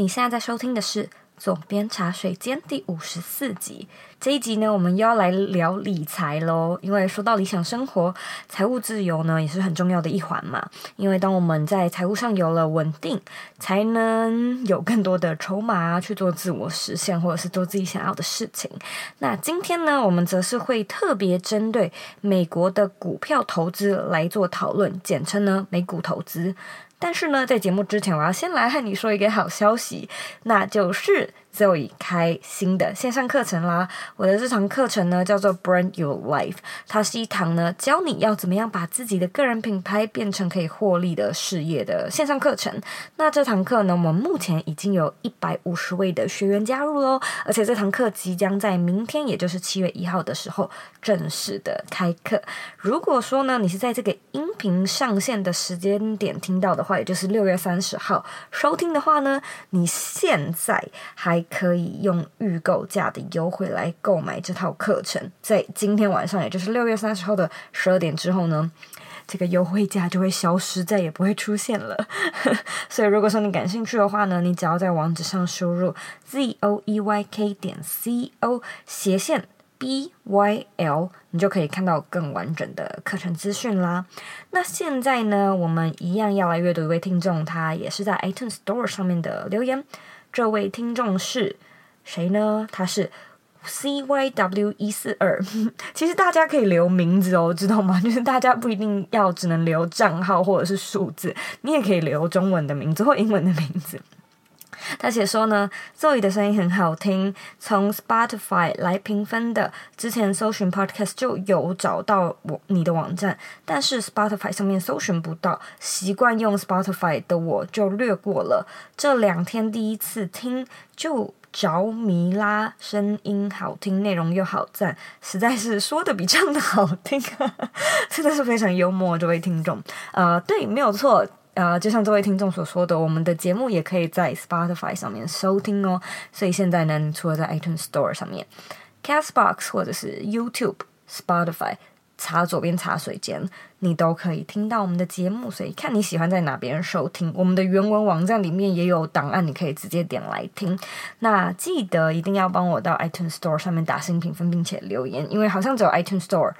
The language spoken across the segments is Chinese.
你现在在收听的是总编茶水间第五十四集。这一集呢，我们又要来聊理财喽。因为说到理想生活，财务自由呢也是很重要的一环嘛。因为当我们在财务上有了稳定，才能有更多的筹码去做自我实现，或者是做自己想要的事情。那今天呢，我们则是会特别针对美国的股票投资来做讨论，简称呢美股投资。但是呢，在节目之前，我要先来和你说一个好消息，那就是。Zoe 开新的线上课程啦！我的这堂课程呢叫做 Brand Your Life，它是一堂呢教你要怎么样把自己的个人品牌变成可以获利的事业的线上课程。那这堂课呢，我们目前已经有一百五十位的学员加入喽，而且这堂课即将在明天，也就是七月一号的时候正式的开课。如果说呢，你是在这个音频上线的时间点听到的话，也就是六月三十号收听的话呢，你现在还。可以用预购价的优惠来购买这套课程，在今天晚上，也就是六月三十号的十二点之后呢，这个优惠价就会消失，再也不会出现了。所以，如果说你感兴趣的话呢，你只要在网址上输入 z o e y k 点 c o 斜线 b y l，你就可以看到更完整的课程资讯啦。那现在呢，我们一样要来阅读一位听众，他也是在 iTunes Store 上面的留言。这位听众是谁呢？他是 CYW 一四二。其实大家可以留名字哦，知道吗？就是大家不一定要只能留账号或者是数字，你也可以留中文的名字或英文的名字。他写说呢，Zoe 的声音很好听，从 Spotify 来评分的，之前搜寻 Podcast 就有找到我你的网站，但是 Spotify 上面搜寻不到，习惯用 Spotify 的我就略过了。这两天第一次听就着迷啦，声音好听，内容又好赞，实在是说的比唱的好听，真的是非常幽默，这位听众。呃，对，没有错。呃，就像这位听众所说的，我们的节目也可以在 Spotify 上面收听哦。所以现在呢，除了在 iTunes Store 上面，Castbox 或者是 YouTube、Spotify 查左边茶水间，你都可以听到我们的节目。所以看你喜欢在哪边收听，我们的原文网站里面也有档案，你可以直接点来听。那记得一定要帮我到 iTunes Store 上面打新评分，并且留言，因为好像只有 iTunes Store。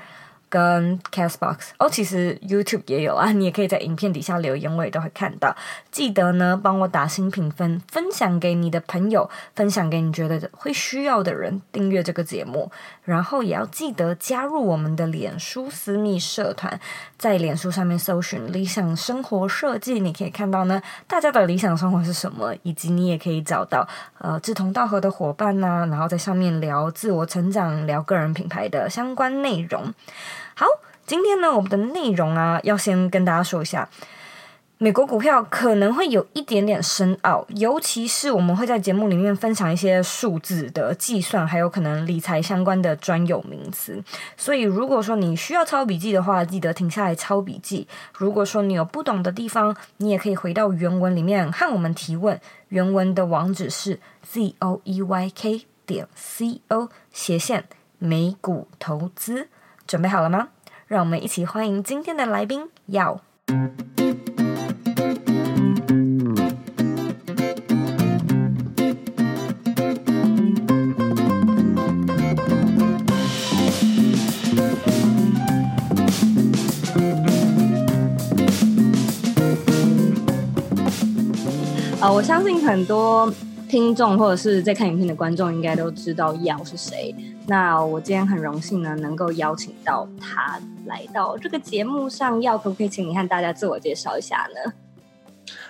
跟 Castbox 哦，其实 YouTube 也有啊，你也可以在影片底下留言，我也都会看到。记得呢，帮我打新评分，分享给你的朋友，分享给你觉得会需要的人，订阅这个节目，然后也要记得加入我们的脸书私密社团，在脸书上面搜寻“理想生活设计”，你可以看到呢，大家的理想生活是什么，以及你也可以找到呃志同道合的伙伴呐、啊，然后在上面聊自我成长、聊个人品牌的相关内容。好，今天呢，我们的内容啊，要先跟大家说一下，美国股票可能会有一点点深奥，尤其是我们会在节目里面分享一些数字的计算，还有可能理财相关的专有名词。所以，如果说你需要抄笔记的话，记得停下来抄笔记。如果说你有不懂的地方，你也可以回到原文里面和我们提问。原文的网址是 z o e y k 点 c o 斜线美股投资。准备好了吗？让我们一起欢迎今天的来宾，耀。啊，我相信很多。听众或者是在看影片的观众应该都知道耀是谁。那我今天很荣幸呢，能够邀请到他来到这个节目上。要，可不可以请你和大家自我介绍一下呢？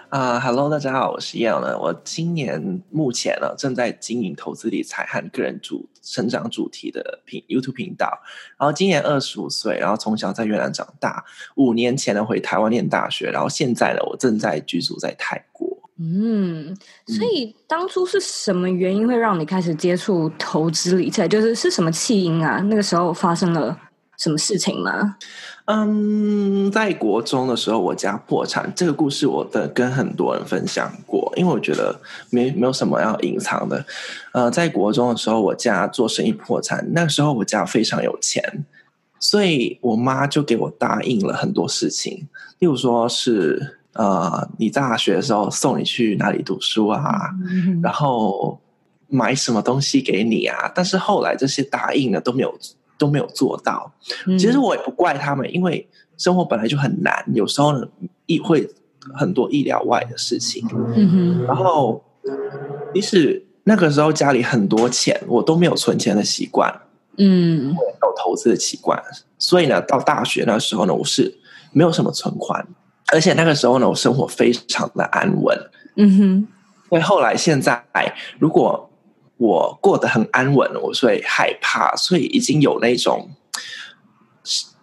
啊、uh，Hello，大家好，我是耀呢。我今年目前呢正在经营投资理财和个人主成长主题的频 YouTube 频道。然后今年二十五岁，然后从小在越南长大。五年前呢回台湾念大学，然后现在呢我正在居住在泰国。嗯，所以当初是什么原因会让你开始接触投资理财？就是是什么契机啊？那个时候发生了什么事情吗？嗯，在国中的时候，我家破产，这个故事我的跟很多人分享过，因为我觉得没没有什么要隐藏的。呃，在国中的时候，我家做生意破产，那个时候我家非常有钱，所以我妈就给我答应了很多事情，例如说是。呃，你大学的时候送你去哪里读书啊，嗯、然后买什么东西给你啊，但是后来这些答应呢都没有都没有做到。其实我也不怪他们，因为生活本来就很难，有时候呢意会很多意料外的事情。嗯，然后即使那个时候家里很多钱，我都没有存钱的习惯。嗯，我有投资的习惯，所以呢，到大学那时候呢，我是没有什么存款，而且那个时候呢，我生活非常的安稳。嗯哼，所以后来现在，如果我过得很安稳，我会害怕，所以已经有那种。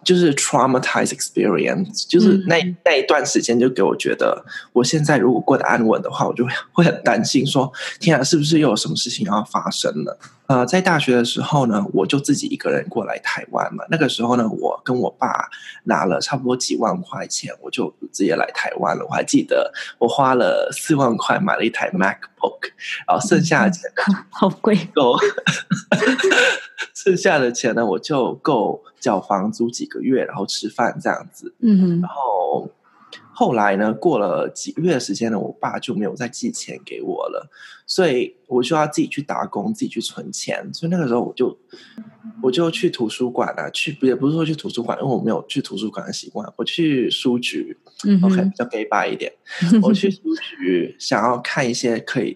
就是 traumatized experience，就是那那一段时间就给我觉得，我现在如果过得安稳的话，我就会会很担心说，天啊，是不是又有什么事情要发生了？呃，在大学的时候呢，我就自己一个人过来台湾嘛。那个时候呢，我跟我爸拿了差不多几万块钱，我就直接来台湾了。我还记得我花了四万块买了一台 MacBook，然后剩下的钱好贵够，剩下的钱呢，我就够缴房租几个月，然后吃饭这样子。嗯哼，然后。后来呢，过了几个月的时间呢，我爸就没有再寄钱给我了，所以我就要自己去打工，自己去存钱。所以那个时候，我就我就去图书馆啊，去也不是说去图书馆，因为我没有去图书馆的习惯。我去书局，嗯，OK，比较 gay 吧一点。我去书局想要看一些可以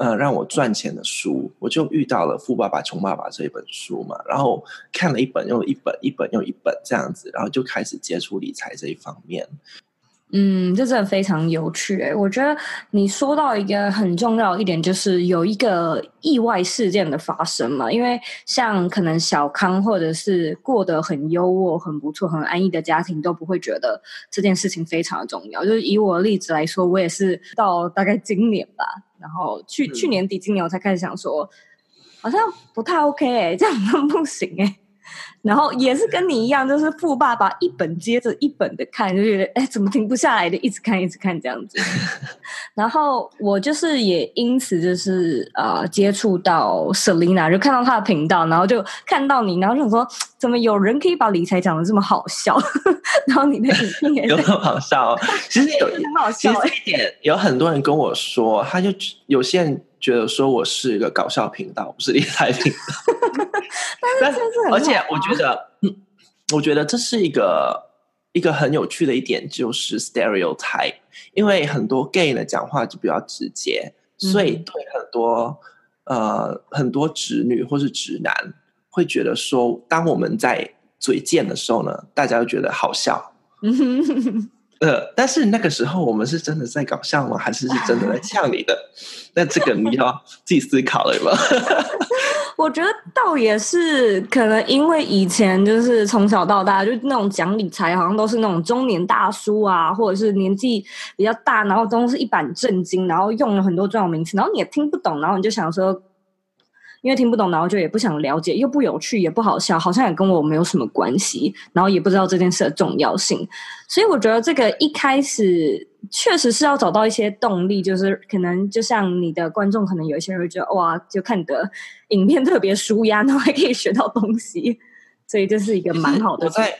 呃让我赚钱的书，我就遇到了《富爸爸穷爸爸》这一本书嘛，然后看了一本又一本，一本又一本这样子，然后就开始接触理财这一方面。嗯，这真的非常有趣诶。我觉得你说到一个很重要一点，就是有一个意外事件的发生嘛。因为像可能小康或者是过得很优渥、很不错、很安逸的家庭，都不会觉得这件事情非常的重要。就是以我的例子来说，我也是到大概今年吧，然后去、嗯、去年底、今年我才开始想说，好像不太 OK 诶，这样 不行诶。然后也是跟你一样，就是富爸爸一本接着一本的看，就觉得哎，怎么停不下来的，一直看，一直看这样子。然后我就是也因此就是呃接触到 Selina，就看到她的频道，然后就看到你，然后就说怎么有人可以把理财讲的这么好笑？然后你的影片也有很好笑，其实有 很好笑。其实一点有很多人跟我说，他就有些人。觉得说我是一个搞笑频道，不是理财频道。但是，而且我觉得，嗯，我觉得这是一个一个很有趣的一点，就是 stereotype。因为很多 gay 呢讲话就比较直接，所以对很多、嗯、呃很多直女或是直男会觉得说，当我们在嘴贱的时候呢，大家都觉得好笑。呃，但是那个时候我们是真的在搞笑吗？还是是真的在呛你的？那这个你要自己思考了吧。我觉得倒也是，可能因为以前就是从小到大就那种讲理财，好像都是那种中年大叔啊，或者是年纪比较大，然后都是一板正经，然后用了很多专有名词，然后你也听不懂，然后你就想说。因为听不懂，然后就也不想了解，又不有趣，也不好笑，好像也跟我没有什么关系，然后也不知道这件事的重要性，所以我觉得这个一开始确实是要找到一些动力，就是可能就像你的观众，可能有一些人会觉得哇，就看你的影片特别舒压，然后还可以学到东西，所以这是一个蛮 好的。我在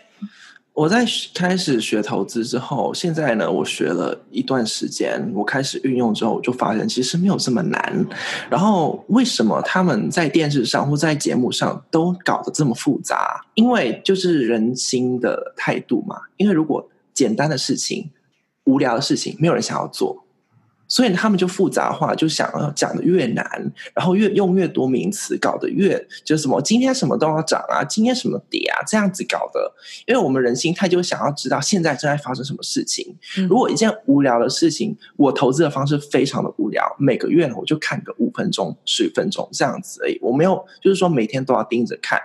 我在开始学投资之后，现在呢，我学了一段时间，我开始运用之后，我就发现其实没有这么难。然后为什么他们在电视上或在节目上都搞得这么复杂？因为就是人心的态度嘛。因为如果简单的事情、无聊的事情，没有人想要做。所以他们就复杂化，就想要讲的越难，然后越用越多名词，搞得越就是什么今天什么都要涨啊，今天什么跌啊，这样子搞的。因为我们人心态就想要知道现在正在发生什么事情。如果一件无聊的事情，我投资的方式非常的无聊，每个月我就看个五分钟、十分钟这样子而已。我没有就是说每天都要盯着看，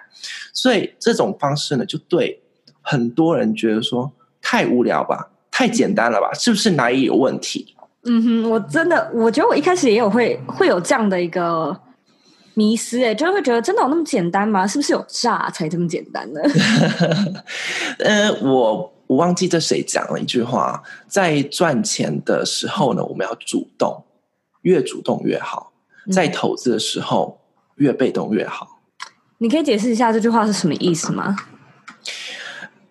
所以这种方式呢，就对很多人觉得说太无聊吧，太简单了吧，是不是哪里有问题？嗯哼，我真的，我觉得我一开始也有会会有这样的一个迷思，诶，就是会觉得真的有那么简单吗？是不是有诈才这么简单呢？呃，我我忘记这谁讲了一句话，在赚钱的时候呢，我们要主动，越主动越好；在投资的时候，越被动越好。你可以解释一下这句话是什么意思吗？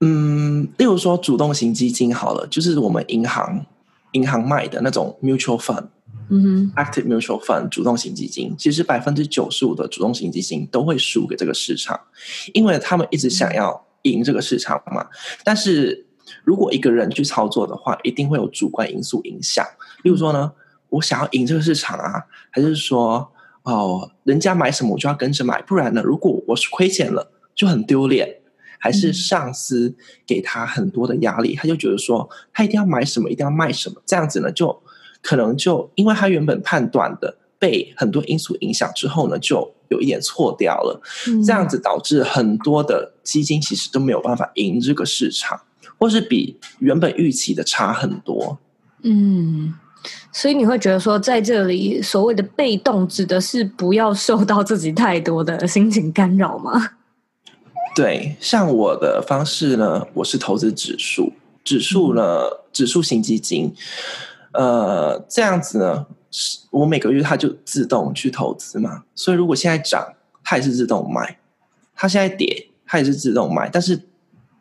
嗯，例如说主动型基金好了，就是我们银行。银行卖的那种 mutual fund，嗯哼，active mutual fund 主动型基金，其实百分之九十五的主动型基金都会输给这个市场，因为他们一直想要赢这个市场嘛。但是如果一个人去操作的话，一定会有主观因素影响。例如说呢，我想要赢这个市场啊，还是说哦，人家买什么我就要跟着买，不然呢，如果我是亏钱了，就很丢脸。还是上司给他很多的压力，他就觉得说他一定要买什么，一定要卖什么，这样子呢，就可能就因为他原本判断的被很多因素影响之后呢，就有一点错掉了，嗯、这样子导致很多的基金其实都没有办法赢这个市场，或是比原本预期的差很多。嗯，所以你会觉得说，在这里所谓的被动，指的是不要受到自己太多的心情干扰吗？对，像我的方式呢，我是投资指数，指数呢，嗯、指数型基金，呃，这样子呢，我每个月它就自动去投资嘛，所以如果现在涨，它也是自动卖；它现在跌，它也是自动卖。但是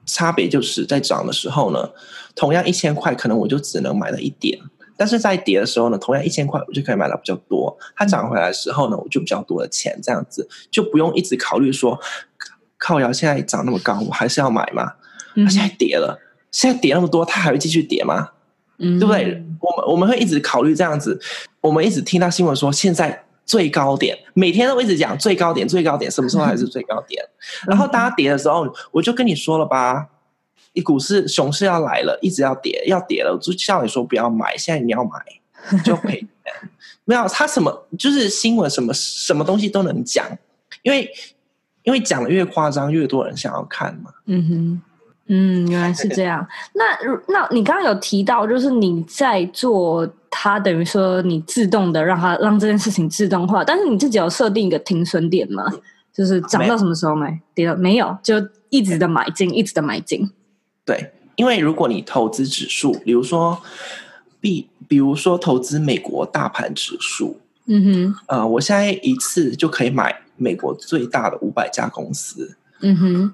差别就是在涨的时候呢，同样一千块，可能我就只能买了一点；但是在跌的时候呢，同样一千块，我就可以买到比较多。它涨回来的时候呢，我就比较多的钱，这样子就不用一直考虑说。靠摇现在涨那么高，我还是要买吗？它现在跌了，现在跌那么多，它还会继续跌吗？嗯，对不对？我们我们会一直考虑这样子。我们一直听到新闻说，现在最高点，每天都一直讲最高点，最高点什么时候还是最高点？嗯、然后大家跌的时候，我就跟你说了吧，一股市熊市要来了，一直要跌，要跌了，我就叫你说不要买，现在你要买 就赔钱。没有，他什么就是新闻，什么什么东西都能讲，因为。因为讲的越夸张，越多人想要看嘛。嗯哼，嗯，原来是这样。那那你刚刚有提到，就是你在做它，等于说你自动的让它让这件事情自动化，但是你自己有设定一个停损点吗？就是涨到什么时候买，跌到没有，就一直的买进，一直的买进。对，因为如果你投资指数，比如说，比比如说投资美国大盘指数，嗯哼，呃，我现在一次就可以买。美国最大的五百家公司，嗯哼，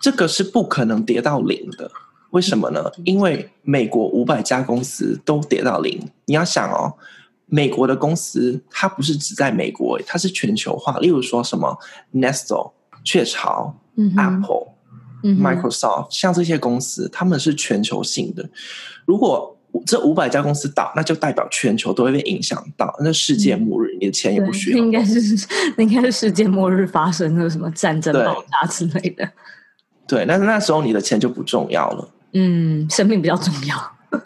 这个是不可能跌到零的。为什么呢？因为美国五百家公司都跌到零。你要想哦，美国的公司它不是只在美国，它是全球化。例如说什么 Nestle、雀巢、嗯、Apple、嗯、Microsoft，像这些公司，他们是全球性的。如果这五百家公司倒，那就代表全球都会被影响到，那世界末日，嗯、你的钱也不需要。应该是应该是世界末日发生了什么战争爆炸之类的。对，但是那时候你的钱就不重要了。嗯，生命比较重要。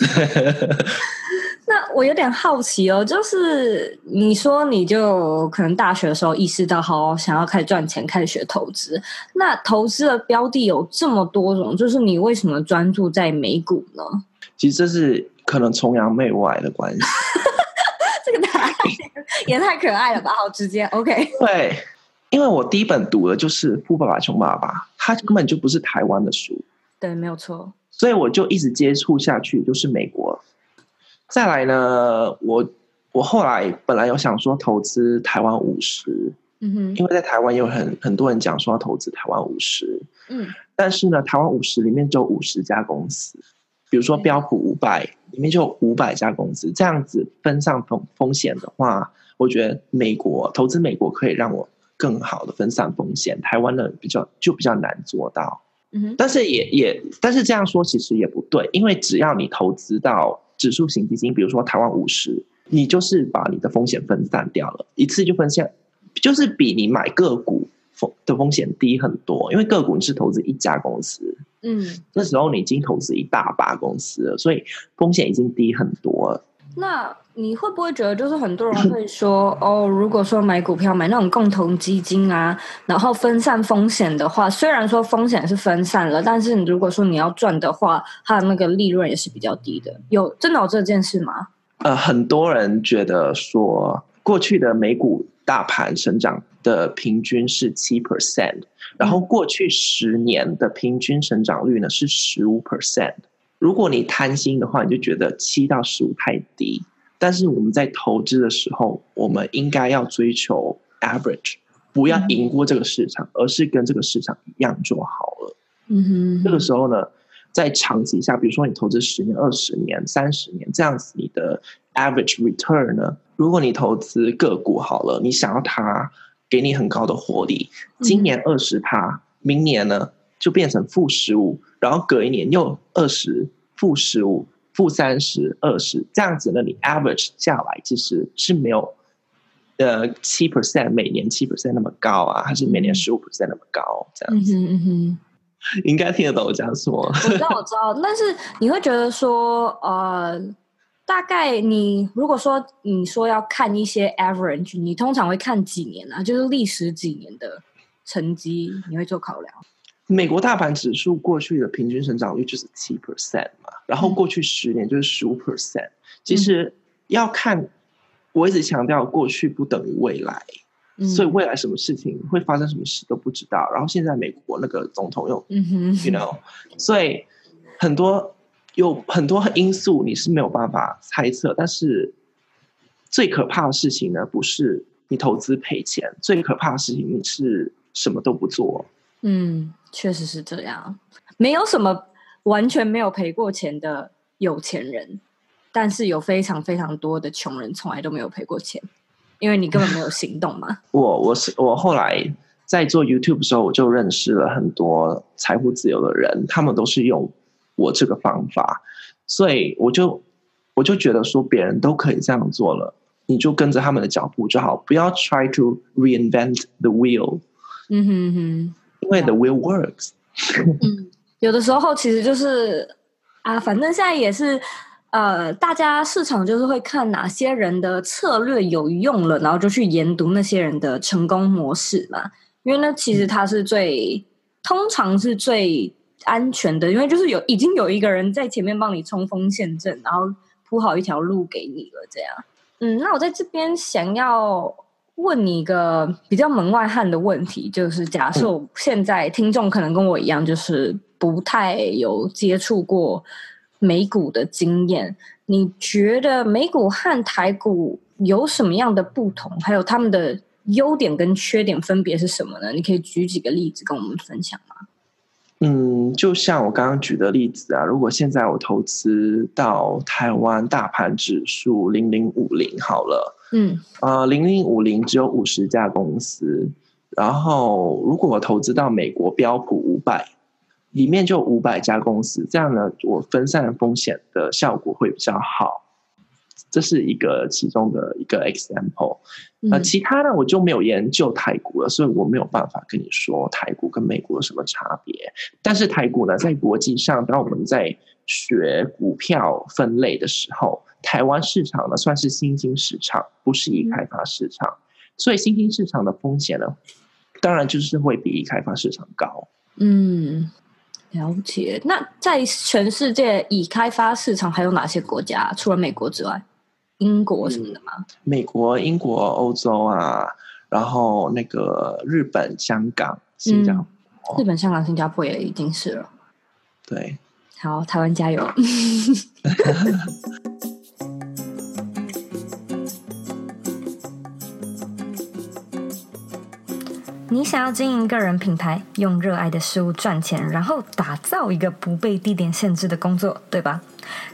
那我有点好奇哦，就是你说你就可能大学的时候意识到，好想要开始赚钱，开始学投资。那投资的标的有这么多种，就是你为什么专注在美股呢？其实这是。可能崇洋媚外的关系，这个答案也太可爱了吧！好直接，OK。对，因为我第一本读的就是《富爸爸穷爸爸》，它根本就不是台湾的书。对，没有错。所以我就一直接触下去，就是美国。再来呢，我我后来本来有想说投资台湾五十，嗯哼，因为在台湾有很很多人讲说要投资台湾五十，嗯，但是呢，台湾五十里面只有五十家公司。比如说标普五百里面就有五百家公司，这样子分散风风险的话，我觉得美国投资美国可以让我更好的分散风险，台湾的比较就比较难做到。嗯哼，但是也也但是这样说其实也不对，因为只要你投资到指数型基金，比如说台湾五十，你就是把你的风险分散掉了，一次就分散，就是比你买个股风的风险低很多，因为个股你是投资一家公司。嗯，那时候你已经投资一大把公司了，所以风险已经低很多了。那你会不会觉得，就是很多人会说，哦，如果说买股票买那种共同基金啊，然后分散风险的话，虽然说风险是分散了，但是你如果说你要赚的话，它的那个利润也是比较低的。有真的有这件事吗？呃，很多人觉得说，过去的美股大盘成长的平均是七 percent。然后过去十年的平均成长率呢是十五 percent。如果你贪心的话，你就觉得七到十五太低。但是我们在投资的时候，我们应该要追求 average，不要赢过这个市场，而是跟这个市场一样就好了。嗯哼。这个时候呢，在长期下，比如说你投资十年、二十年、三十年这样子，你的 average return 呢？如果你投资个股好了，你想要它给你很高的活力，今年二十趴，明年呢就变成负十五，然后隔一年又二十、负十五、负三十、二十，这样子呢，你 average 下来其实是没有呃七 percent 每年七 percent 那么高啊，还是每年十五 percent 那么高？这样子。嗯哼嗯哼应该听得懂我讲什么。我知道，我知道，但是你会觉得说，呃，大概你如果说你说要看一些 average，你通常会看几年啊？就是历史几年的成绩，你会做考量？美国大盘指数过去的平均成长率就是七 percent 嘛，然后过去十年就是十五 percent。其实要看，我一直强调，过去不等于未来。所以未来什么事情会发生，什么事都不知道。然后现在美国那个总统又，嗯哼，you know，所以很多有很多因素你是没有办法猜测。但是最可怕的事情呢，不是你投资赔钱，最可怕的事情你是什么都不做。嗯，确实是这样。没有什么完全没有赔过钱的有钱人，但是有非常非常多的穷人从来都没有赔过钱。因为你根本没有行动嘛。我我是我后来在做 YouTube 的时候，我就认识了很多财富自由的人，他们都是用我这个方法，所以我就我就觉得说，别人都可以这样做了，你就跟着他们的脚步就好，不要 try to reinvent the wheel。嗯哼哼，因为 the wheel works。嗯，有的时候其实就是啊，反正现在也是。呃，大家市场就是会看哪些人的策略有用了，然后就去研读那些人的成功模式嘛。因为呢，其实它是最、嗯、通常是最安全的，因为就是有已经有一个人在前面帮你冲锋陷阵，然后铺好一条路给你了。这样，嗯，那我在这边想要问你一个比较门外汉的问题，就是假设现在听众可能跟我一样，就是不太有接触过。美股的经验，你觉得美股和台股有什么样的不同？还有他们的优点跟缺点分别是什么呢？你可以举几个例子跟我们分享吗？嗯，就像我刚刚举的例子啊，如果现在我投资到台湾大盘指数零零五零好了，嗯，呃，零零五零只有五十家公司，然后如果我投资到美国标普五百。里面就五百家公司，这样呢，我分散风险的效果会比较好。这是一个其中的一个 example。那其他呢，我就没有研究台股了，所以我没有办法跟你说台股跟美国有什么差别。但是台股呢，在国际上，当我们在学股票分类的时候，台湾市场呢算是新兴市场，不是已开发市场，所以新兴市场的风险呢，当然就是会比已开发市场高。嗯。了解。那在全世界已开发市场还有哪些国家？除了美国之外，英国什么的吗？嗯、美国、英国、欧洲啊，然后那个日本、香港、新加坡。嗯、日本、香港、新加坡也已经是了。对，好，台湾加油。你想要经营个人品牌，用热爱的事物赚钱，然后打造一个不被地点限制的工作，对吧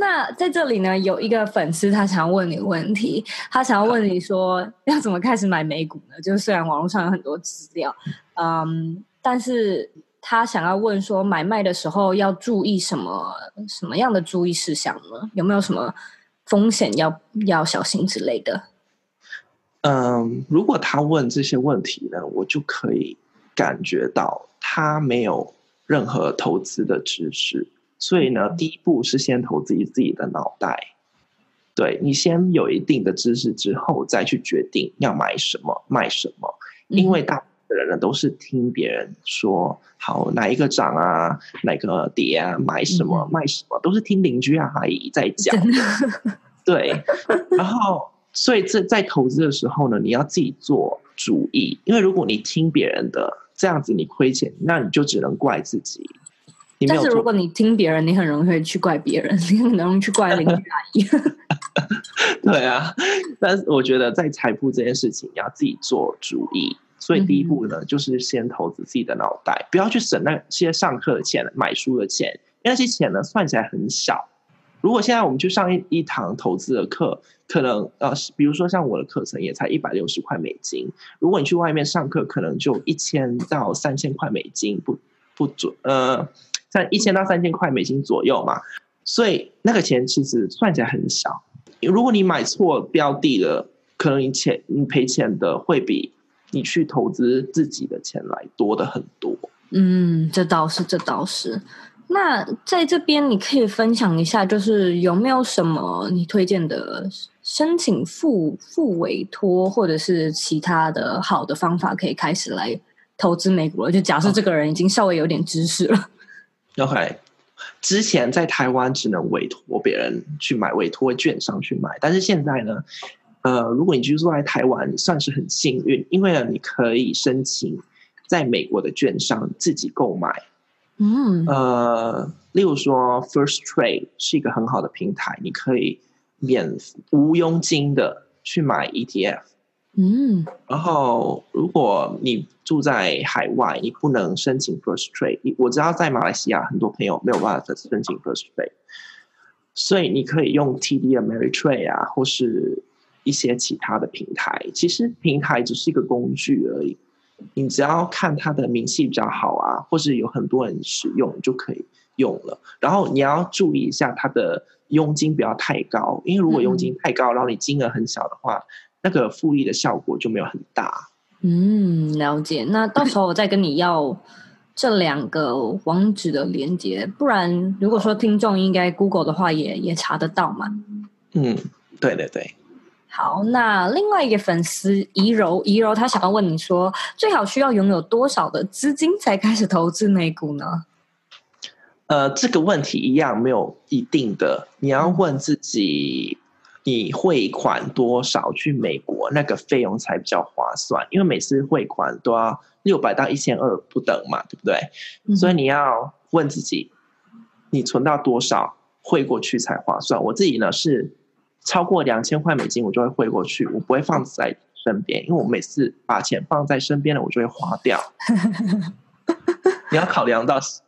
那在这里呢，有一个粉丝他想要问你问题，他想要问你说要怎么开始买美股呢？就是虽然网络上有很多资料，嗯，但是他想要问说买卖的时候要注意什么什么样的注意事项呢？有没有什么风险要要小心之类的？嗯，如果他问这些问题呢，我就可以感觉到他没有任何投资的知识，所以呢，第一步是先投资自己的脑袋。对，你先有一定的知识之后，再去决定要买什么、卖什么，因为大部分人呢都是听别人说，好哪一个涨啊，哪个跌啊，买什么、卖什么，都是听邻居啊、阿姨在讲。对，然后。所以在在投资的时候呢，你要自己做主意，因为如果你听别人的，这样子你亏钱，那你就只能怪自己。但是如果你听别人，你很容易会去怪别人，你很容易去怪邻居阿姨。对啊，但是我觉得在财富这件事情，你要自己做主意。所以第一步呢，嗯、就是先投资自己的脑袋，不要去省那些上课的钱、买书的钱，因为那些钱呢算起来很小。如果现在我们去上一一堂投资的课，可能呃，比如说像我的课程也才一百六十块美金。如果你去外面上课，可能就一千到三千块美金，不不准呃，在一千到三千块美金左右嘛。所以那个钱其实算起来很小。如果你买错标的了，可能你钱你赔钱的会比你去投资自己的钱来多的很多。嗯，这倒是，这倒是。那在这边，你可以分享一下，就是有没有什么你推荐的申请付付委托，或者是其他的好的方法，可以开始来投资美股了？就假设这个人已经稍微有点知识了。OK，之前在台湾只能委托别人去买，委托券商去买，但是现在呢，呃，如果你居住在台湾，算是很幸运，因为呢，你可以申请在美国的券商自己购买。嗯，呃，例如说，First Trade 是一个很好的平台，你可以免无佣金的去买 ETF。嗯，然后如果你住在海外，你不能申请 First Trade。我知道在马来西亚很多朋友没有办法申请 First Trade，所以你可以用 TD Ameritrade 啊，或是一些其他的平台。其实平台只是一个工具而已。你只要看它的明细比较好啊，或是有很多人使用就可以用了。然后你要注意一下它的佣金不要太高，因为如果佣金太高，然后你金额很小的话，那个复利的效果就没有很大。嗯，了解。那到时候我再跟你要这两个网址的连接，不然如果说听众应该 Google 的话也，也也查得到嘛。嗯，对对对。好，那另外一个粉丝怡柔，怡柔他想要问你说，最好需要拥有多少的资金才开始投资美股呢？呃，这个问题一样没有一定的，你要问自己，你汇款多少去美国，那个费用才比较划算，因为每次汇款都要六百到一千二不等嘛，对不对？嗯、所以你要问自己，你存到多少汇过去才划算？我自己呢是。超过两千块美金，我就会汇过去，我不会放在身边，因为我每次把钱放在身边了，我就会花掉。你要考量到心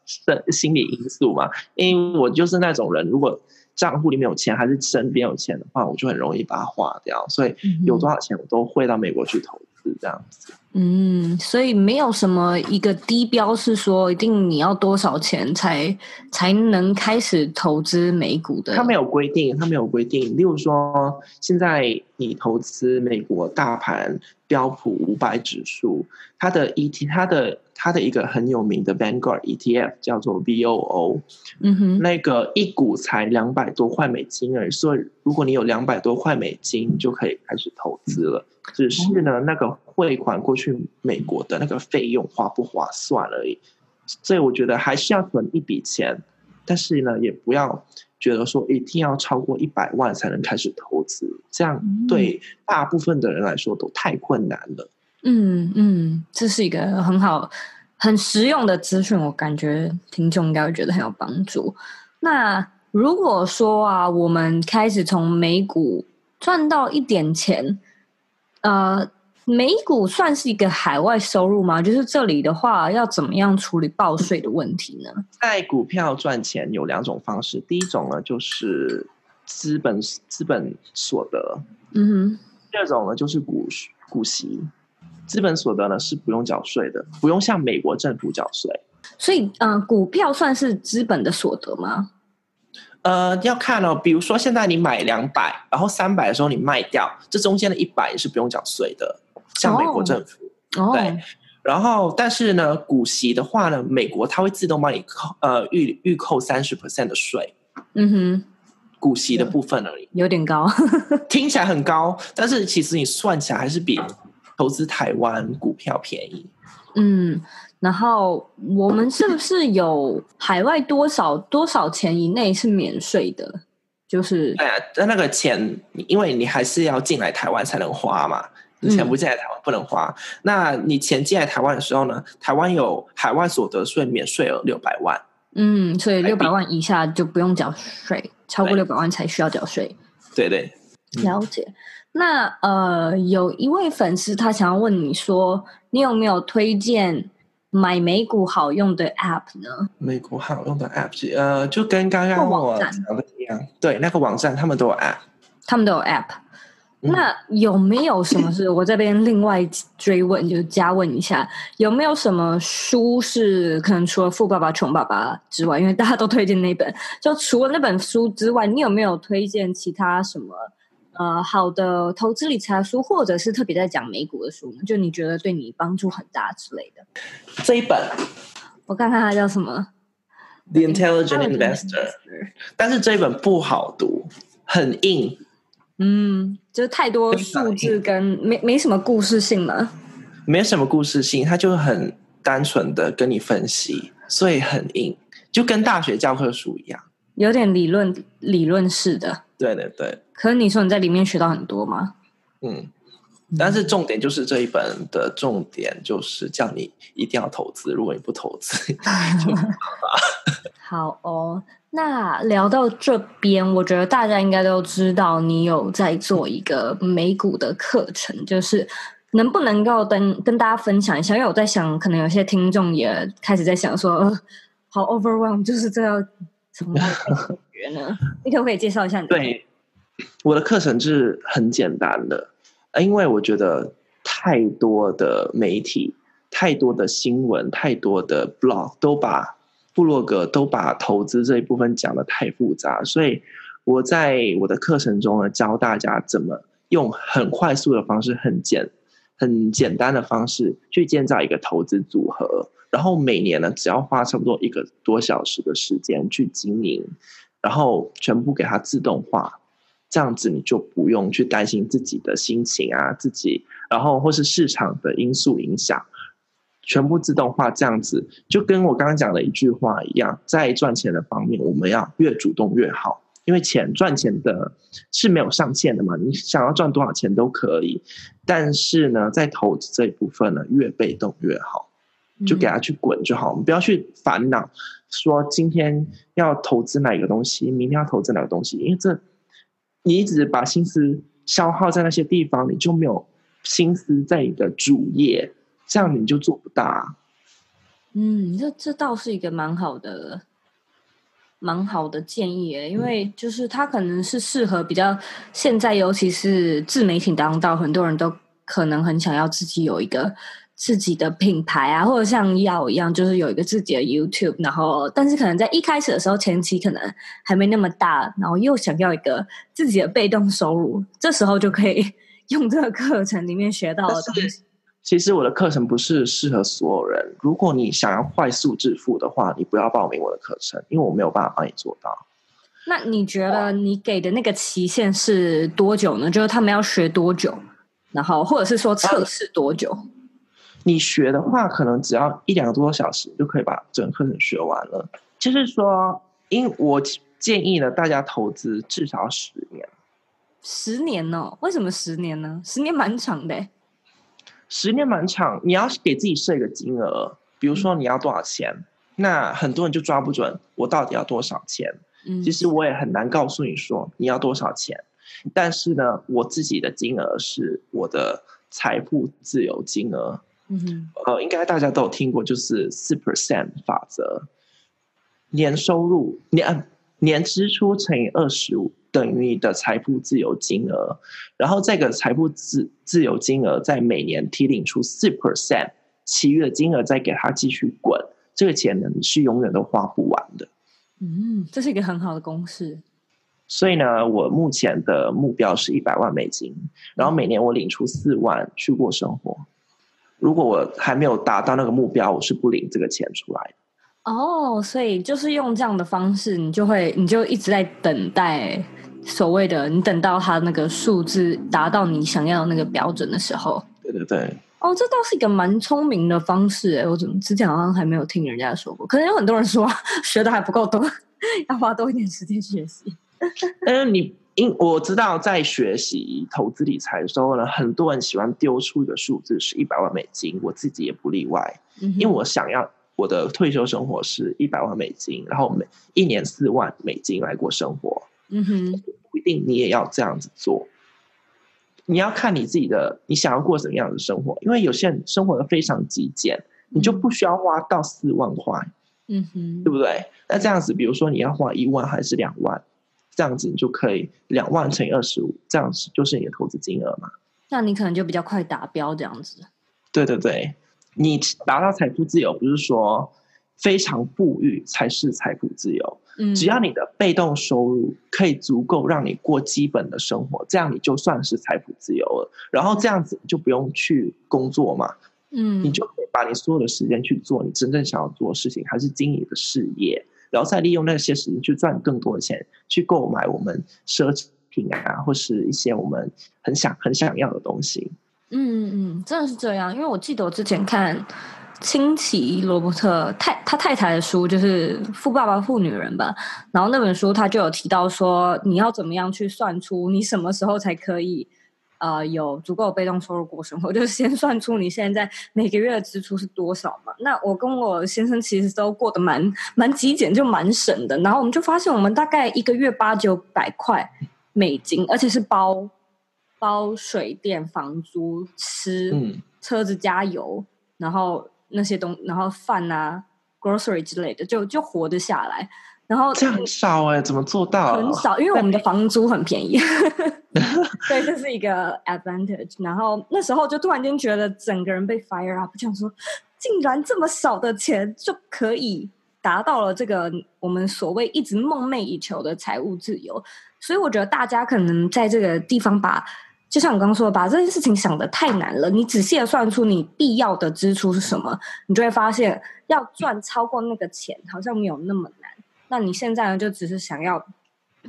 心理因素嘛？因为我就是那种人，如果账户里面有钱，还是身边有钱的话，我就很容易把它花掉。所以有多少钱，我都会到美国去投资，这样子。嗯，所以没有什么一个低标是说一定你要多少钱才才能开始投资美股的？他没有规定，他没有规定。例如说，现在你投资美国大盘标普五百指数，它的 ET，它的它的一个很有名的 Vanguard ETF 叫做 VOO，嗯哼，那个一股才两百多块美金而已，所以如果你有两百多块美金，就可以开始投资了。只是呢，那个汇款过去美国的那个费用划不划算而已，所以我觉得还是要存一笔钱，但是呢，也不要觉得说一定要超过一百万才能开始投资，这样对大部分的人来说都太困难了。嗯嗯，这是一个很好、很实用的资讯，我感觉听众应该会觉得很有帮助。那如果说啊，我们开始从美股赚到一点钱。呃，美股算是一个海外收入吗？就是这里的话，要怎么样处理报税的问题呢？在股票赚钱有两种方式，第一种呢就是资本资本所得，嗯哼，第二种呢就是股股息。资本所得呢是不用缴税的，不用向美国政府缴税。所以，呃，股票算是资本的所得吗？呃，要看哦，比如说现在你买两百，然后三百的时候你卖掉，这中间的一百是不用缴税的，像美国政府。哦。对。然后，但是呢，股息的话呢，美国它会自动帮你扣，呃，预预扣三十 percent 的税。嗯哼。股息的部分而已。有点高。听起来很高，但是其实你算起来还是比投资台湾股票便宜。嗯。然后我们是不是有海外多少多少钱以内是免税的？就是对啊，那那个钱，因为你还是要进来台湾才能花嘛，你钱不进来台湾不能花。嗯、那你钱进来台湾的时候呢？台湾有海外所得税免税额六百万。嗯，所以六百万以下就不用缴税，超过六百万才需要缴税。对对，了解。那呃，有一位粉丝他想要问你说，你有没有推荐？买美股好用的 App 呢？美股好用的 App，呃，就跟刚刚我讲的一样，对，那个网站他们都有 App，他们都有 App。嗯、那有没有什么是我这边另外追问，就是加问一下，有没有什么书是可能除了《富爸爸穷爸爸》之外，因为大家都推荐那本，就除了那本书之外，你有没有推荐其他什么？呃，好的，投资理财书，或者是特别在讲美股的书，就你觉得对你帮助很大之类的。这一本，我看看它叫什么，《The Intelligent Investor》，但是这一本不好读，很硬。嗯，就是太多数字跟没没什么故事性嘛。没什么故事性，它就很单纯的跟你分析，所以很硬，就跟大学教科书一样，有点理论理论式的。对对对。可是你说你在里面学到很多吗？嗯，但是重点就是这一本的重点就是叫你一定要投资，如果你不投资 就没办法。好哦，那聊到这边，我觉得大家应该都知道你有在做一个美股的课程，就是能不能够跟跟大家分享一下？因为我在想，可能有些听众也开始在想说，呃、好 overwhelm，就是这要怎么学呢？你可不可以介绍一下你？对。我的课程是很简单的，因为我觉得太多的媒体、太多的新闻、太多的 blog 都把布洛格都把投资这一部分讲的太复杂，所以我在我的课程中呢，教大家怎么用很快速的方式、很简、很简单的方式去建造一个投资组合，然后每年呢，只要花差不多一个多小时的时间去经营，然后全部给它自动化。这样子你就不用去担心自己的心情啊，自己，然后或是市场的因素影响，全部自动化。这样子就跟我刚刚讲的一句话一样，在赚钱的方面，我们要越主动越好，因为钱赚钱的是没有上限的嘛，你想要赚多少钱都可以。但是呢，在投资这一部分呢，越被动越好，就给他去滚就好，我们不要去烦恼说今天要投资哪个东西，明天要投资哪个东西，因为这。你一直把心思消耗在那些地方，你就没有心思在你的主业，这样你就做不大。嗯，这这倒是一个蛮好的、蛮好的建议诶，因为就是它可能是适合比较现在，尤其是自媒体当道，很多人都可能很想要自己有一个。自己的品牌啊，或者像耀一样，就是有一个自己的 YouTube，然后但是可能在一开始的时候，前期可能还没那么大，然后又想要一个自己的被动收入，这时候就可以 用这个课程里面学到的东西。其实我的课程不是适合所有人，如果你想要快速致富的话，你不要报名我的课程，因为我没有办法帮你做到。那你觉得你给的那个期限是多久呢？就是他们要学多久，然后或者是说测试多久？啊你学的话，可能只要一两个多小时就可以把整个课程学完了。就是说，因我建议呢，大家投资至少十年。十年哦？为什么十年呢？十年蛮长的。十年蛮长，你要给自己设一个金额，比如说你要多少钱，嗯、那很多人就抓不准我到底要多少钱。嗯，其实我也很难告诉你说你要多少钱，但是呢，我自己的金额是我的财富自由金额。嗯哼，呃，应该大家都有听过，就是四 percent 法则，年收入年年支出乘以二十五等于你的财富自由金额，然后这个财富自自由金额在每年提领出四 percent，其余的金额再给它继续滚，这个钱呢你是永远都花不完的。嗯，这是一个很好的公式。所以呢，我目前的目标是一百万美金，然后每年我领出四万去过生活。如果我还没有达到那个目标，我是不领这个钱出来的。哦，所以就是用这样的方式，你就会，你就一直在等待所谓的，你等到他那个数字达到你想要的那个标准的时候。对对对。哦，这倒是一个蛮聪明的方式诶，我怎么之前好像还没有听人家说过？可能有很多人说 学的还不够多，要花多一点时间学习。但是你因我知道，在学习投资理财的时候呢，很多人喜欢丢出一个数字是一百万美金，我自己也不例外。嗯、因为我想要我的退休生活是一百万美金，然后每一年四万美金来过生活。嗯哼，不一定你也要这样子做。你要看你自己的，你想要过什么样的生活？因为有些人生活的非常极简，你就不需要花到四万块。嗯哼，对不对？那这样子，比如说你要花一万还是两万？这样子你就可以两万乘以二十五，这样子就是你的投资金额嘛。那你可能就比较快达标这样子。对对对，你达到财富自由，不是说非常富裕才是财富自由。嗯，只要你的被动收入可以足够让你过基本的生活，这样你就算是财富自由了。然后这样子你就不用去工作嘛。嗯，你就可以把你所有的时间去做你真正想要做的事情，还是经营的事业。然后再利用那些时间去赚更多的钱，去购买我们奢侈品啊，或是一些我们很想很想要的东西。嗯嗯，真的是这样。因为我记得我之前看清崎罗伯特太他太太的书，就是《富爸爸富女人》吧。然后那本书他就有提到说，你要怎么样去算出你什么时候才可以。呃，有足够的被动收入过生活，就是先算出你现在每个月的支出是多少嘛。那我跟我先生其实都过得蛮蛮极简，就蛮省的。然后我们就发现，我们大概一个月八九百块美金，而且是包包水电、房租、吃、嗯、车子加油，然后那些东，然后饭啊、grocery 之类的，就就活得下来。然后这样很少哎、欸，怎么做到？很少，因为我们的房租很便宜，对，这是一个 advantage。然后那时候就突然间觉得整个人被 fire up，想说，竟然这么少的钱就可以达到了这个我们所谓一直梦寐以求的财务自由。所以我觉得大家可能在这个地方把，就像我刚刚说的，把这件事情想得太难了。你仔细的算出你必要的支出是什么，你就会发现要赚超过那个钱好像没有那么难。那你现在呢？就只是想要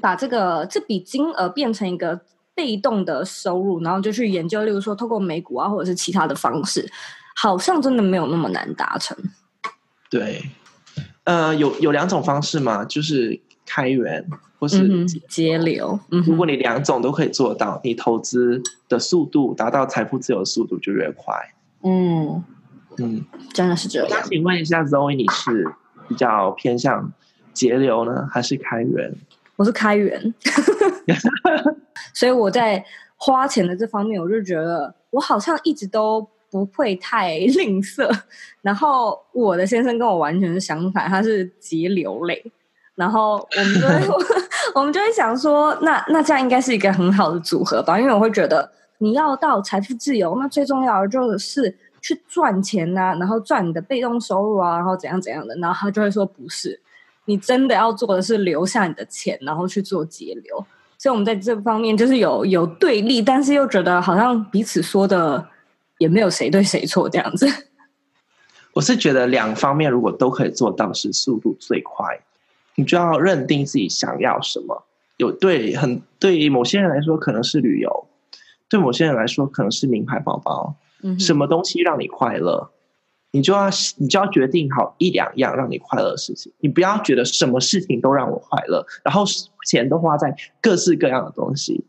把这个这笔金额变成一个被动的收入，然后就去研究，例如说透过美股啊，或者是其他的方式，好像真的没有那么难达成。对，呃，有有两种方式嘛，就是开源或是节流。嗯，如果你两种都可以做到，你投资的速度达到财富自由的速度就越快。嗯嗯，真的是这样。那请问一下，Zoe，你是比较偏向？节流呢，还是开源？我是开源，所以我在花钱的这方面，我就觉得我好像一直都不会太吝啬。然后我的先生跟我完全是相反，他是节流泪。然后我们就会 我们就会想说，那那这样应该是一个很好的组合吧？因为我会觉得，你要到财富自由，那最重要的就是去赚钱啊，然后赚你的被动收入啊，然后怎样怎样的。然后他就会说，不是。你真的要做的是留下你的钱，然后去做节流。所以，我们在这方面就是有有对立，但是又觉得好像彼此说的也没有谁对谁错这样子。我是觉得两方面如果都可以做到，是速度最快。你就要认定自己想要什么。有对很对于某些人来说可能是旅游，对某些人来说可能是名牌包包。嗯，什么东西让你快乐？你就要你就要决定好一两样让你快乐的事情，你不要觉得什么事情都让我快乐，然后钱都花在各式各样的东西，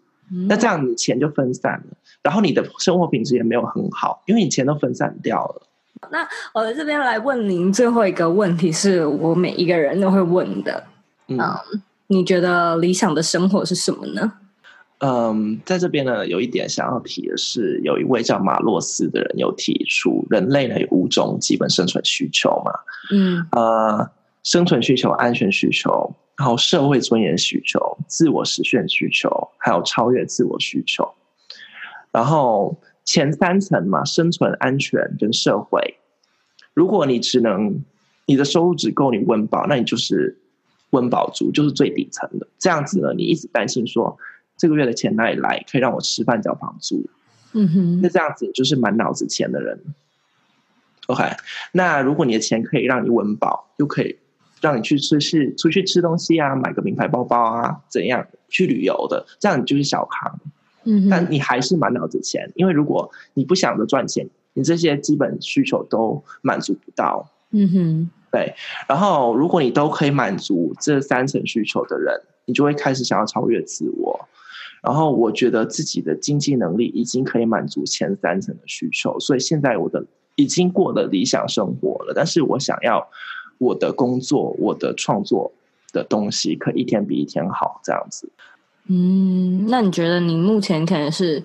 那这样你钱就分散了，然后你的生活品质也没有很好，因为你钱都分散掉了。那我在这边来问您最后一个问题，是我每一个人都会问的，嗯，你觉得理想的生活是什么呢？嗯，在这边呢，有一点想要提的是，有一位叫马洛斯的人有提出，人类呢有五种基本生存需求嘛，嗯，呃，生存需求、安全需求，然后社会尊严需求、自我实现需求，还有超越自我需求。然后前三层嘛，生存、安全跟社会，如果你只能你的收入只够你温饱，那你就是温饱族，就是最底层的。这样子呢，你一直担心说这个月的钱哪里来，可以让我吃饭交房租？嗯哼，那这样子就是满脑子钱的人。OK，那如果你的钱可以让你温饱，又可以让你去吃吃出去吃东西啊，买个名牌包包啊，怎样去旅游的，这样你就是小康。嗯哼，但你还是满脑子钱，因为如果你不想着赚钱，你这些基本需求都满足不到。嗯哼，对。然后，如果你都可以满足这三层需求的人，你就会开始想要超越自我。然后，我觉得自己的经济能力已经可以满足前三层的需求，所以现在我的。已经过了理想生活了，但是我想要我的工作、我的创作的东西，可以一天比一天好，这样子。嗯，那你觉得你目前可能是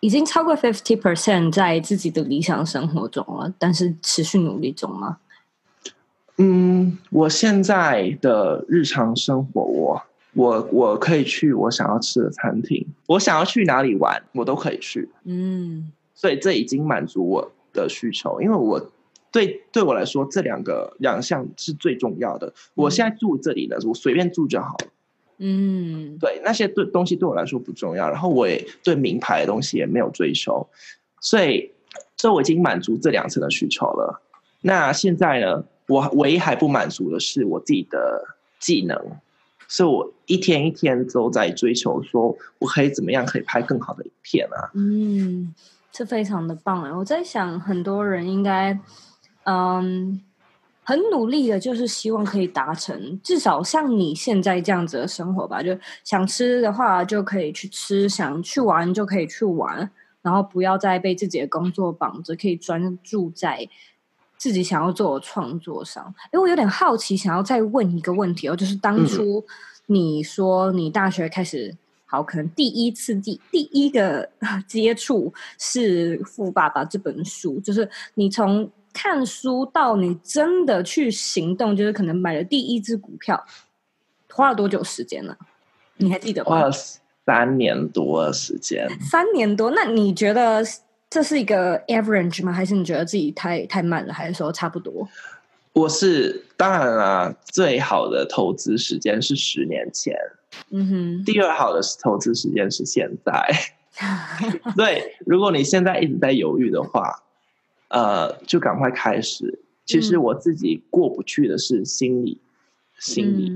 已经超过 fifty percent 在自己的理想生活中了，但是持续努力中吗？嗯，我现在的日常生活，我我我可以去我想要吃的餐厅，我想要去哪里玩，我都可以去。嗯，所以这已经满足我的需求，因为我对对我来说，这两个两项是最重要的。我现在住这里呢，我随便住就好了。嗯，对，那些对东西对我来说不重要，然后我也对名牌的东西也没有追求，所以这我已经满足这两层的需求了。那现在呢，我唯一还不满足的是我自己的技能，所以我一天一天都在追求，说我可以怎么样可以拍更好的影片啊。嗯。这非常的棒哎！我在想，很多人应该，嗯，很努力的，就是希望可以达成至少像你现在这样子的生活吧。就想吃的话就可以去吃，想去玩就可以去玩，然后不要再被自己的工作绑着，可以专注在自己想要做的创作上。哎，我有点好奇，想要再问一个问题哦，就是当初你说你大学开始。好，可能第一次第第一个 接触是《富爸爸》这本书，就是你从看书到你真的去行动，就是可能买了第一支股票，花了多久时间呢？你还记得吗？花了三年多的时间。三年多，那你觉得这是一个 average 吗？还是你觉得自己太太慢了？还是说差不多？我是当然啦，最好的投资时间是十年前。嗯哼，第二好的投资时间是现在。对，如果你现在一直在犹豫的话，呃，就赶快开始。其实我自己过不去的是心理，嗯、心理，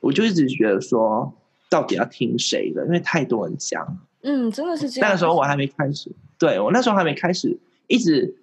我就一直觉得说，到底要听谁的？因为太多人讲。嗯，真的是这样。那个时候我还没开始，对，我那时候还没开始，一直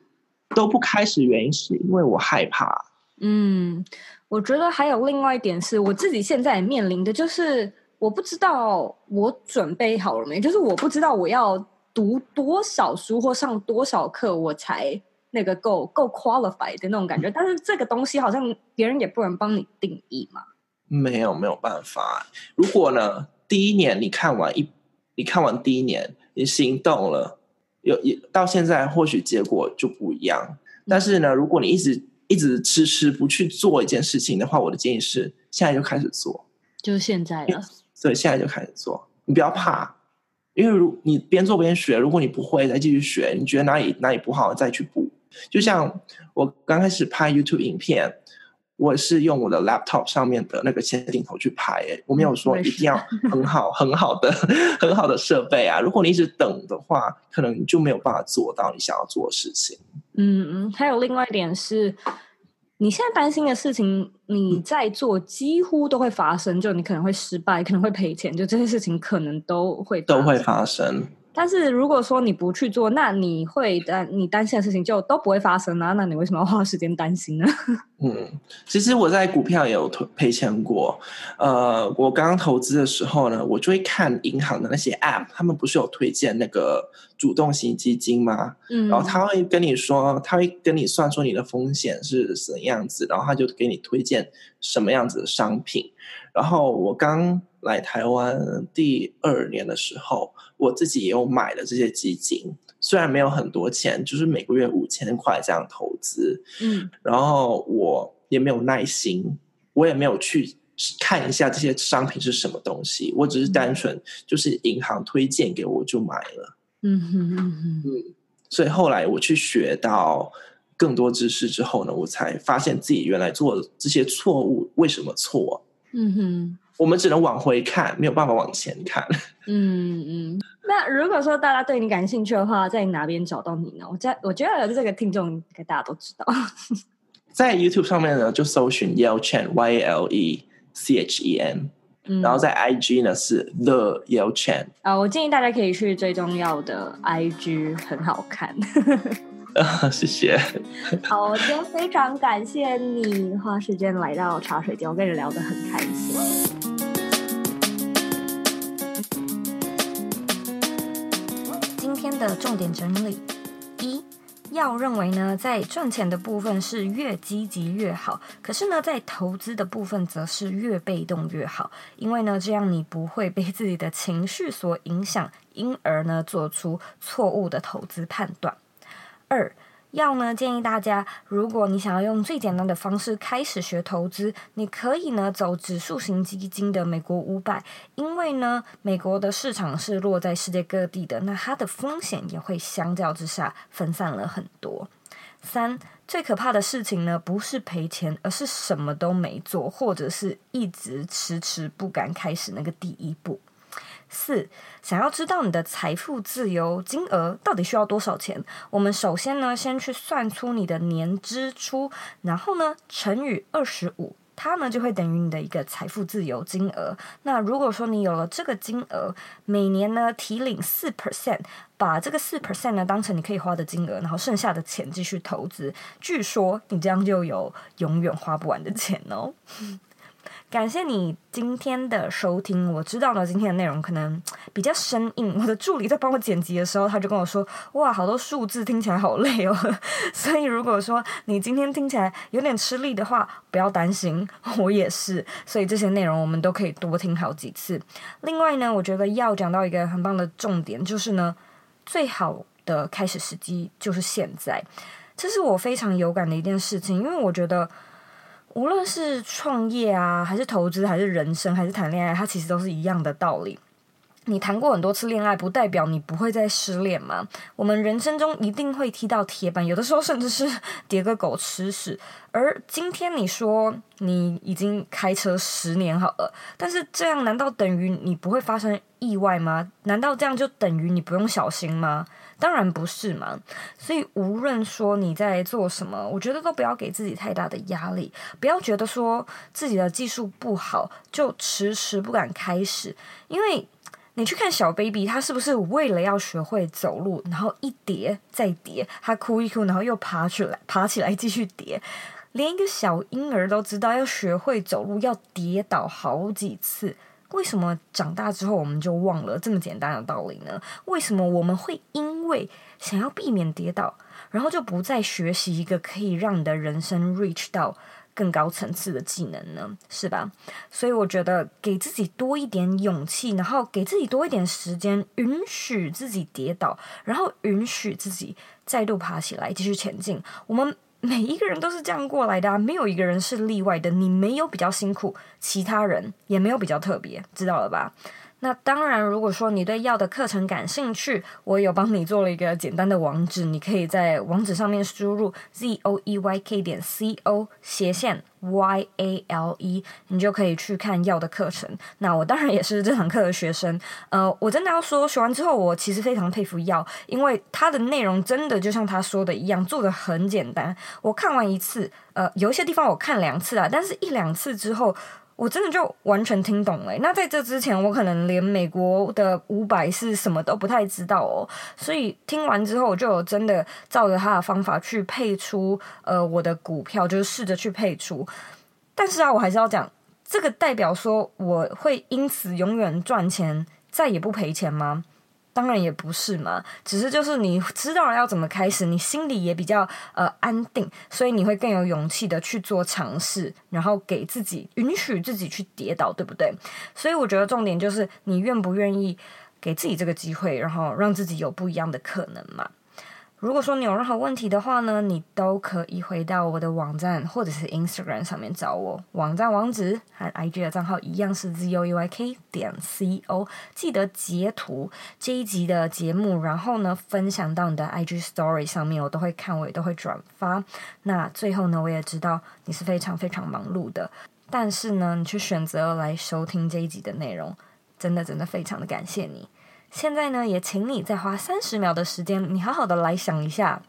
都不开始，原因是因为我害怕。嗯。我觉得还有另外一点是，我自己现在面临的就是，我不知道我准备好了没，就是我不知道我要读多少书或上多少课，我才那个够够 qualified 的那种感觉。但是这个东西好像别人也不能帮你定义嘛。没有没有办法。如果呢，第一年你看完一，你看完第一年，你行动了，有也到现在或许结果就不一样。但是呢，如果你一直一直迟迟不去做一件事情的话，我的建议是现在就开始做，就是现在了。对，现在就开始做，你不要怕，因为如你边做边学，如果你不会再继续学，你觉得哪里哪里不好再去补。就像我刚开始拍 YouTube 影片，我是用我的 laptop 上面的那个前镜头去拍，诶，我没有说一定要很好 很好的 很好的设备啊。如果你一直等的话，可能你就没有办法做到你想要做的事情。嗯嗯，还有另外一点是，你现在担心的事情，你在做几乎都会发生，就你可能会失败，可能会赔钱，就这些事情可能都会都会发生。但是如果说你不去做，那你会担你担心的事情就都不会发生啊？那你为什么要花时间担心呢？嗯，其实我在股票也有赔钱过。呃，我刚刚投资的时候呢，我就会看银行的那些 App，他们不是有推荐那个主动型基金吗？嗯，然后他会跟你说，他会跟你算出你的风险是什么样子，然后他就给你推荐什么样子的商品。然后我刚来台湾第二年的时候，我自己也有买了这些基金，虽然没有很多钱，就是每个月五千块这样投资。嗯，然后我也没有耐心，我也没有去看一下这些商品是什么东西，我只是单纯就是银行推荐给我就买了。嗯哼嗯哼嗯，所以后来我去学到更多知识之后呢，我才发现自己原来做这些错误为什么错。嗯哼，我们只能往回看，没有办法往前看。嗯嗯。那如果说大家对你感兴趣的话，在哪边找到你呢？我在我觉得这个听众应该大家都知道，在 YouTube 上面呢，就搜寻 Yale Chen Y A L E C H E N。然后在 IG 呢是 The Yale Chen 啊，我建议大家可以去最重要的 IG，很好看。谢谢。好，我今天非常感谢你花时间来到茶水间，我跟你聊得很开心。的重点整理。一要认为呢，在赚钱的部分是越积极越好，可是呢，在投资的部分则是越被动越好，因为呢，这样你不会被自己的情绪所影响，因而呢，做出错误的投资判断。二。要呢，建议大家，如果你想要用最简单的方式开始学投资，你可以呢走指数型基金的美国五百，因为呢，美国的市场是落在世界各地的，那它的风险也会相较之下分散了很多。三，最可怕的事情呢，不是赔钱，而是什么都没做，或者是一直迟迟不敢开始那个第一步。四，想要知道你的财富自由金额到底需要多少钱？我们首先呢，先去算出你的年支出，然后呢，乘以二十五，它呢就会等于你的一个财富自由金额。那如果说你有了这个金额，每年呢提领四 percent，把这个四 percent 呢当成你可以花的金额，然后剩下的钱继续投资，据说你这样就有永远花不完的钱哦。感谢你今天的收听。我知道呢，今天的内容可能比较生硬。我的助理在帮我剪辑的时候，他就跟我说：“哇，好多数字听起来好累哦。”所以如果说你今天听起来有点吃力的话，不要担心，我也是。所以这些内容我们都可以多听好几次。另外呢，我觉得要讲到一个很棒的重点，就是呢，最好的开始时机就是现在。这是我非常有感的一件事情，因为我觉得。无论是创业啊，还是投资，还是人生，还是谈恋爱，它其实都是一样的道理。你谈过很多次恋爱，不代表你不会再失恋吗。我们人生中一定会踢到铁板，有的时候甚至是 叠个狗吃屎。而今天你说你已经开车十年好了，但是这样难道等于你不会发生意外吗？难道这样就等于你不用小心吗？当然不是嘛，所以无论说你在做什么，我觉得都不要给自己太大的压力，不要觉得说自己的技术不好就迟迟不敢开始，因为你去看小 baby，他是不是为了要学会走路，然后一跌再跌，他哭一哭，然后又爬起来，爬起来继续跌，连一个小婴儿都知道要学会走路要跌倒好几次。为什么长大之后我们就忘了这么简单的道理呢？为什么我们会因为想要避免跌倒，然后就不再学习一个可以让你的人生 reach 到更高层次的技能呢？是吧？所以我觉得给自己多一点勇气，然后给自己多一点时间，允许自己跌倒，然后允许自己再度爬起来，继续前进。我们。每一个人都是这样过来的啊，没有一个人是例外的。你没有比较辛苦，其他人也没有比较特别，知道了吧？那当然，如果说你对药的课程感兴趣，我有帮你做了一个简单的网址，你可以在网址上面输入 z o e y k 点 c o 斜线 y a l e，你就可以去看药的课程。那我当然也是这堂课的学生，呃，我真的要说，学完之后我其实非常佩服药，因为它的内容真的就像他说的一样，做得很简单。我看完一次，呃，有一些地方我看两次啊，但是一两次之后。我真的就完全听懂了。那在这之前，我可能连美国的五百是什么都不太知道哦。所以听完之后，我就有真的照着他的方法去配出呃我的股票，就是试着去配出。但是啊，我还是要讲，这个代表说我会因此永远赚钱，再也不赔钱吗？当然也不是嘛，只是就是你知道要怎么开始，你心里也比较呃安定，所以你会更有勇气的去做尝试，然后给自己允许自己去跌倒，对不对？所以我觉得重点就是你愿不愿意给自己这个机会，然后让自己有不一样的可能嘛。如果说你有任何问题的话呢，你都可以回到我的网站或者是 Instagram 上面找我。网站网址和 IG 的账号一样是 zouyk 点 co。记得截图这一集的节目，然后呢分享到你的 IG Story 上面，我都会看，我也都会转发。那最后呢，我也知道你是非常非常忙碌的。但是呢，你却选择来收听这一集的内容，真的真的非常的感谢你。现在呢，也请你再花三十秒的时间，你好好的来想一下。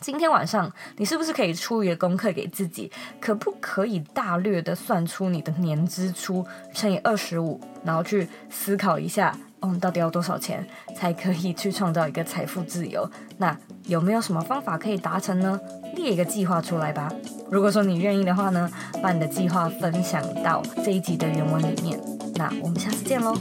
今天晚上，你是不是可以出一个功课给自己？可不可以大略的算出你的年支出乘以二十五，然后去思考一下，哦，到底要多少钱才可以去创造一个财富自由？那有没有什么方法可以达成呢？列一个计划出来吧。如果说你愿意的话呢，把你的计划分享到这一集的原文里面。那我们下次见喽。